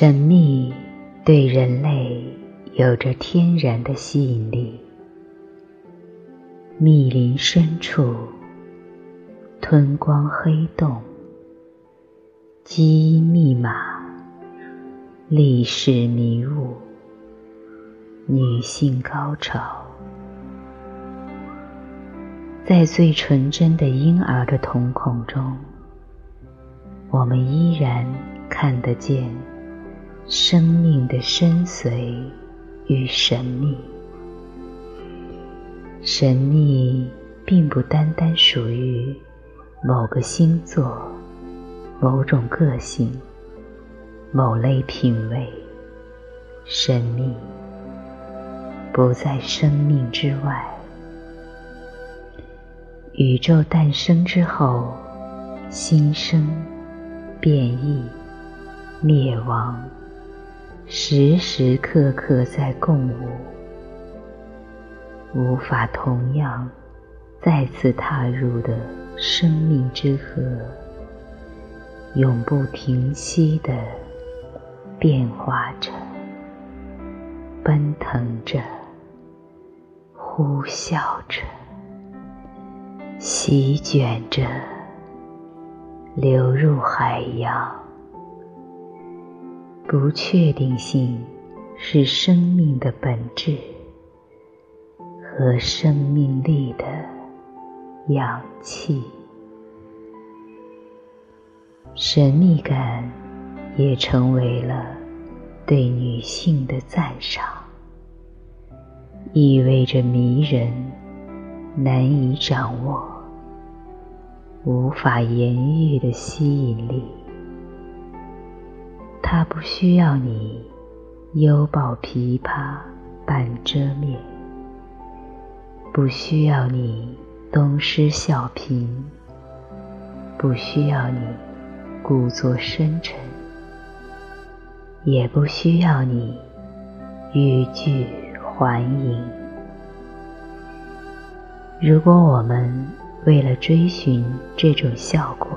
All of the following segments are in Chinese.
神秘对人类有着天然的吸引力。密林深处，吞光黑洞，基因密码，历史迷雾，女性高潮，在最纯真的婴儿的瞳孔中，我们依然看得见。生命的深邃与神秘，神秘并不单单属于某个星座、某种个性、某类品味。神秘不在生命之外。宇宙诞生之后，新生、变异、灭亡。时时刻刻在共舞，无法同样再次踏入的生命之河，永不停息的变化着，奔腾着，呼啸着，席卷着，流入海洋。不确定性是生命的本质和生命力的氧气。神秘感也成为了对女性的赞赏，意味着迷人、难以掌握、无法言喻的吸引力。它不需要你犹抱琵琶半遮面，不需要你东施效颦，不需要你故作深沉，也不需要你欲拒还迎。如果我们为了追寻这种效果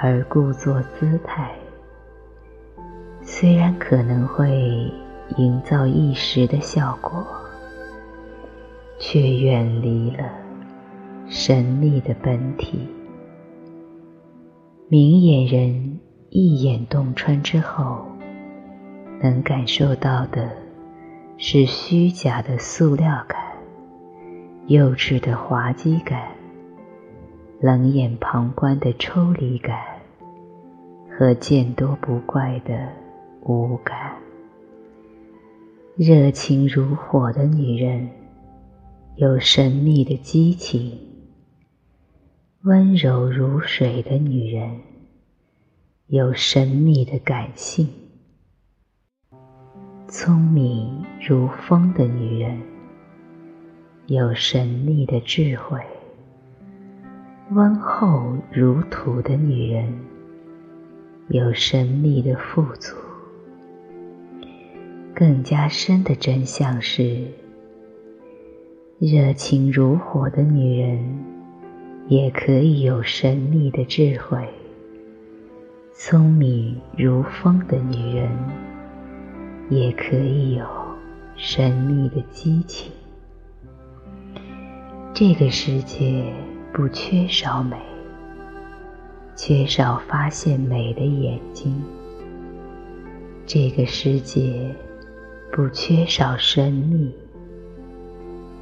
而故作姿态，虽然可能会营造一时的效果，却远离了神秘的本体。明眼人一眼洞穿之后，能感受到的是虚假的塑料感、幼稚的滑稽感、冷眼旁观的抽离感和见多不怪的。无感，热情如火的女人，有神秘的激情；温柔如水的女人，有神秘的感性；聪明如风的女人，有神秘的智慧；温厚如土的女人，有神秘的富足。更加深的真相是，热情如火的女人也可以有神秘的智慧；聪明如风的女人也可以有神秘的激情。这个世界不缺少美，缺少发现美的眼睛。这个世界。不缺少神秘，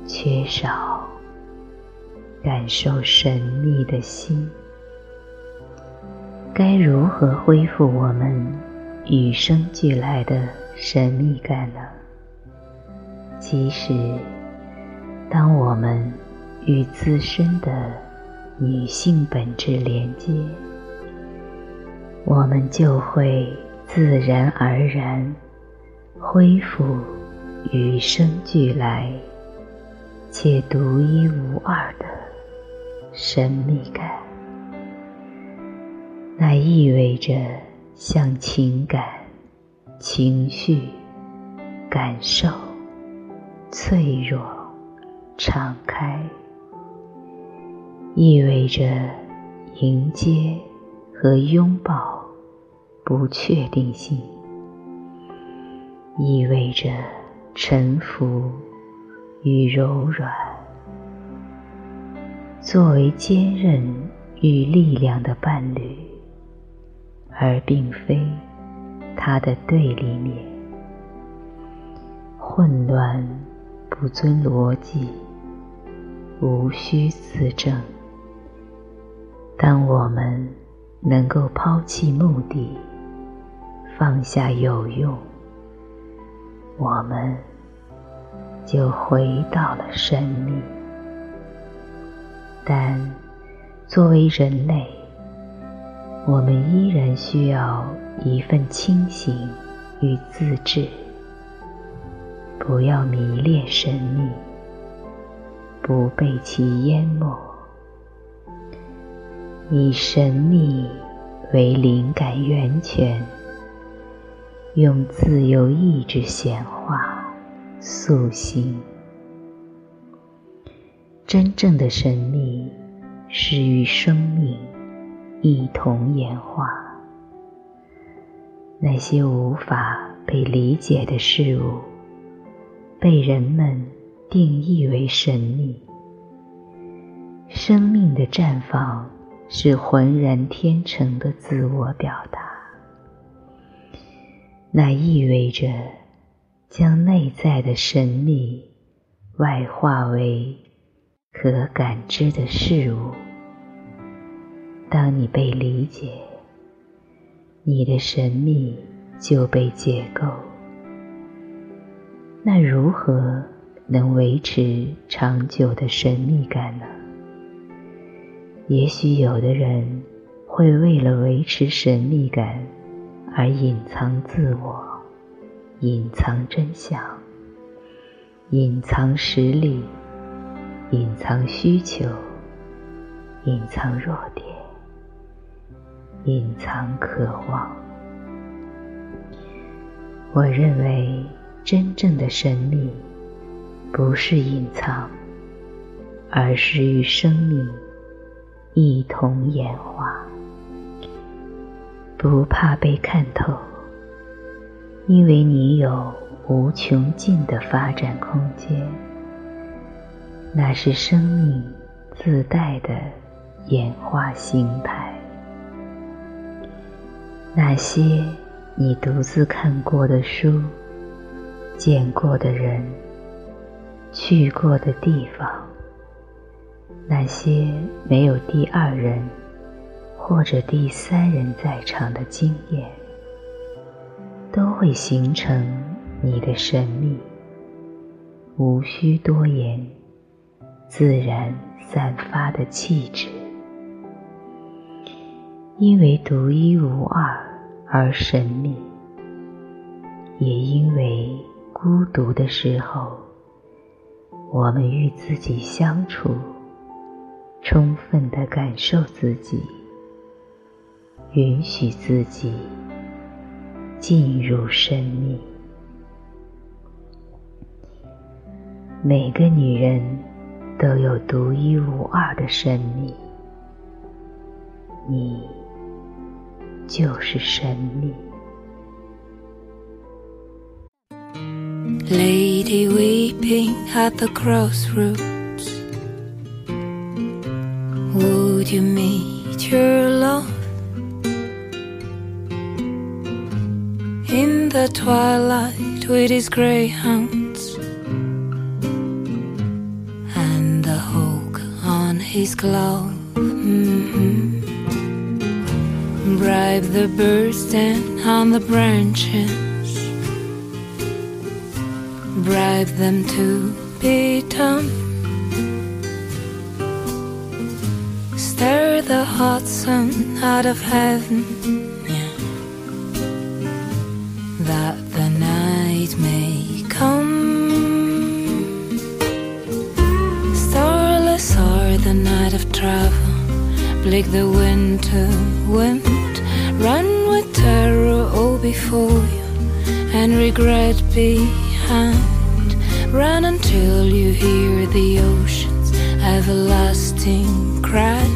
缺少感受神秘的心。该如何恢复我们与生俱来的神秘感呢？其实，当我们与自身的女性本质连接，我们就会自然而然。恢复与生俱来且独一无二的神秘感，那意味着向情感、情绪、感受、脆弱敞开，意味着迎接和拥抱不确定性，意味着沉浮与柔软。作为坚韧与力量的伴侣，而并非它的对立面。混乱不遵逻辑，无需自证。当我们能够抛弃目的，放下有用，我们就回到了神秘。但作为人类，我们依然需要一份清醒与自制。不要迷恋神秘，不被其淹没，以神秘为灵感源泉，用自由意志显化塑形。真正的神秘是与生命一同演化。那些无法被理解的事物，被人们定义为神秘。生命的绽放是浑然天成的自我表达，那意味着将内在的神秘外化为。可感知的事物，当你被理解，你的神秘就被解构。那如何能维持长久的神秘感呢？也许有的人会为了维持神秘感而隐藏自我，隐藏真相，隐藏实力。隐藏需求，隐藏弱点，隐藏渴望。我认为，真正的神秘不是隐藏，而是与生命一同演化。不怕被看透，因为你有无穷尽的发展空间。那是生命自带的演化形态。那些你独自看过的书、见过的人、去过的地方，那些没有第二人或者第三人在场的经验，都会形成你的神秘，无需多言。自然散发的气质，因为独一无二而神秘，也因为孤独的时候，我们与自己相处，充分的感受自己，允许自己进入神秘。每个女人。都有独一无二的神秘，你就是神秘。Lady weeping at the crossroads, would you meet your love the twilight with his greyhounds? And the hawk on his glove. Mm-hmm. Bribe the birds down on the branches. Bribe them to be dumb. Stir the hot sun out of heaven. The night of travel, bleak the winter wind, run with terror all before you, and regret behind. Run until you hear the ocean's everlasting cry,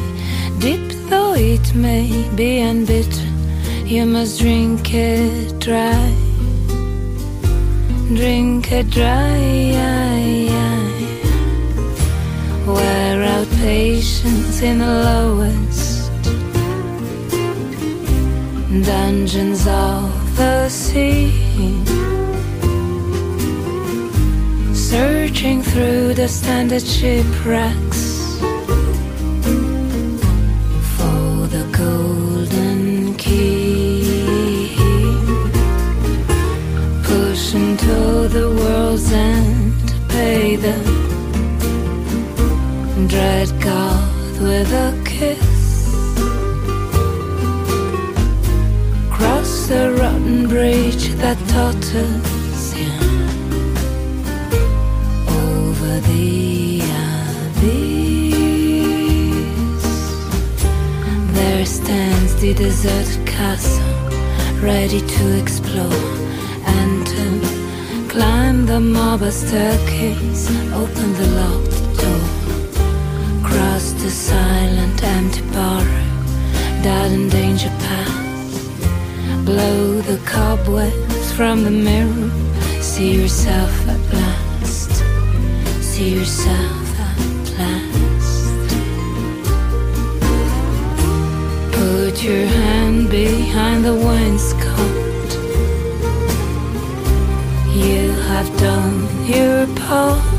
deep though it may be and bitter. You must drink it dry. Drink it dry. Patience in the lowest dungeons of the sea. Searching through the standard shipwrecks deserted castle, ready to explore. To climb the marble staircase, open the locked door. Cross the silent empty barrow that in danger path. Blow the cobwebs from the mirror see yourself at last. See yourself your hand behind the wainscot. You have done your part